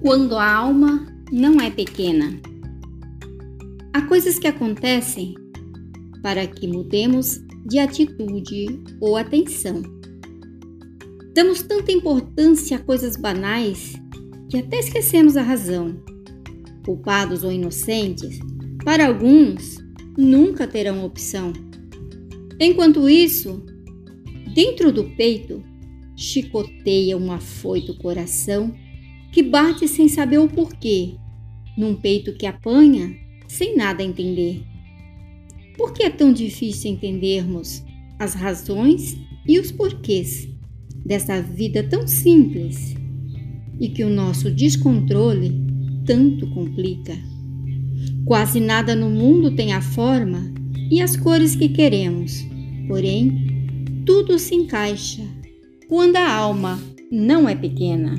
quando a alma não é pequena. Há coisas que acontecem para que mudemos de atitude ou atenção. Damos tanta importância a coisas banais que até esquecemos a razão. Culpados ou inocentes, para alguns, nunca terão opção. Enquanto isso, dentro do peito, chicoteia um afoito coração que bate sem saber o porquê, num peito que apanha sem nada entender. Por que é tão difícil entendermos as razões e os porquês dessa vida tão simples e que o nosso descontrole tanto complica? Quase nada no mundo tem a forma e as cores que queremos, porém, tudo se encaixa quando a alma não é pequena.